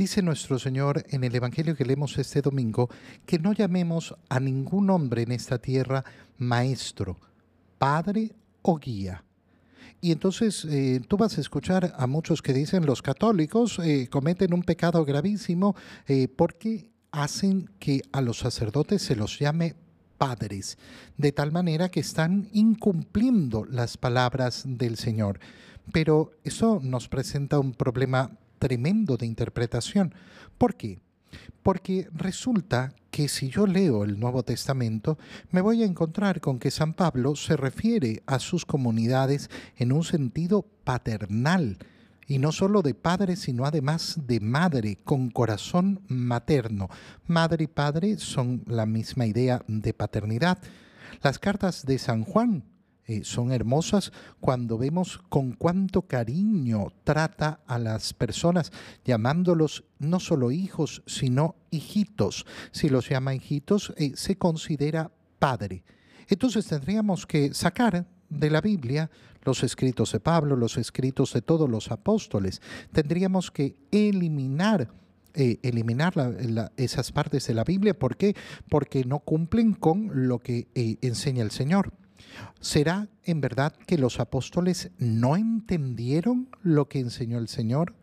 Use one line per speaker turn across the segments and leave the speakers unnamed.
Dice nuestro Señor en el Evangelio que leemos este domingo que no llamemos a ningún hombre en esta tierra maestro, padre o guía. Y entonces eh, tú vas a escuchar a muchos que dicen los católicos eh, cometen un pecado gravísimo eh, porque hacen que a los sacerdotes se los llame padres, de tal manera que están incumpliendo las palabras del Señor. Pero eso nos presenta un problema tremendo de interpretación. ¿Por qué? Porque resulta que si yo leo el Nuevo Testamento, me voy a encontrar con que San Pablo se refiere a sus comunidades en un sentido paternal, y no solo de padre, sino además de madre, con corazón materno. Madre y padre son la misma idea de paternidad. Las cartas de San Juan eh, son hermosas cuando vemos con cuánto cariño trata a las personas, llamándolos no solo hijos, sino hijitos. Si los llama hijitos, eh, se considera padre. Entonces tendríamos que sacar de la Biblia los escritos de Pablo, los escritos de todos los apóstoles. Tendríamos que eliminar eh, eliminar esas partes de la Biblia. ¿Por qué? Porque no cumplen con lo que enseña el Señor. ¿Será en verdad que los apóstoles no entendieron lo que enseñó el Señor?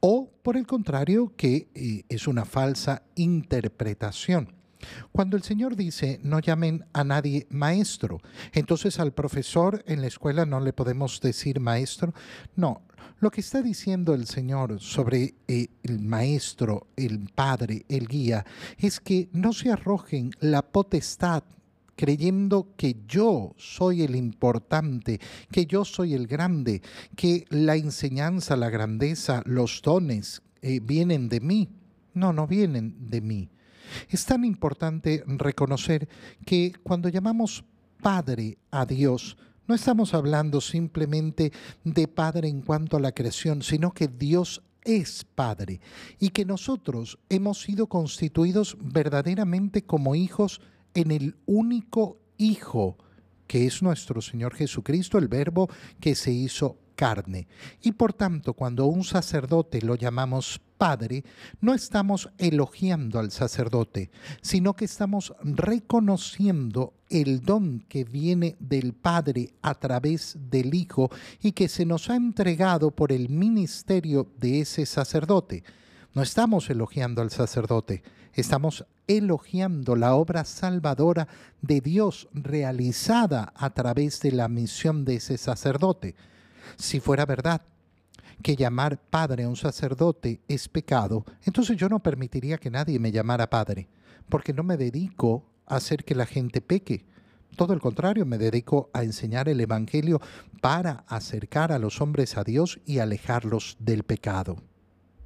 ¿O por el contrario, que eh, es una falsa interpretación? Cuando el Señor dice no llamen a nadie maestro, entonces al profesor en la escuela no le podemos decir maestro. No, lo que está diciendo el Señor sobre eh, el maestro, el padre, el guía, es que no se arrojen la potestad creyendo que yo soy el importante, que yo soy el grande, que la enseñanza, la grandeza, los dones eh, vienen de mí. No, no vienen de mí. Es tan importante reconocer que cuando llamamos Padre a Dios, no estamos hablando simplemente de Padre en cuanto a la creación, sino que Dios es Padre y que nosotros hemos sido constituidos verdaderamente como hijos en el único Hijo, que es nuestro Señor Jesucristo, el Verbo que se hizo carne. Y por tanto, cuando un sacerdote lo llamamos Padre, no estamos elogiando al sacerdote, sino que estamos reconociendo el don que viene del Padre a través del Hijo y que se nos ha entregado por el ministerio de ese sacerdote. No estamos elogiando al sacerdote, estamos elogiando la obra salvadora de Dios realizada a través de la misión de ese sacerdote. Si fuera verdad que llamar padre a un sacerdote es pecado, entonces yo no permitiría que nadie me llamara padre, porque no me dedico a hacer que la gente peque. Todo el contrario, me dedico a enseñar el Evangelio para acercar a los hombres a Dios y alejarlos del pecado.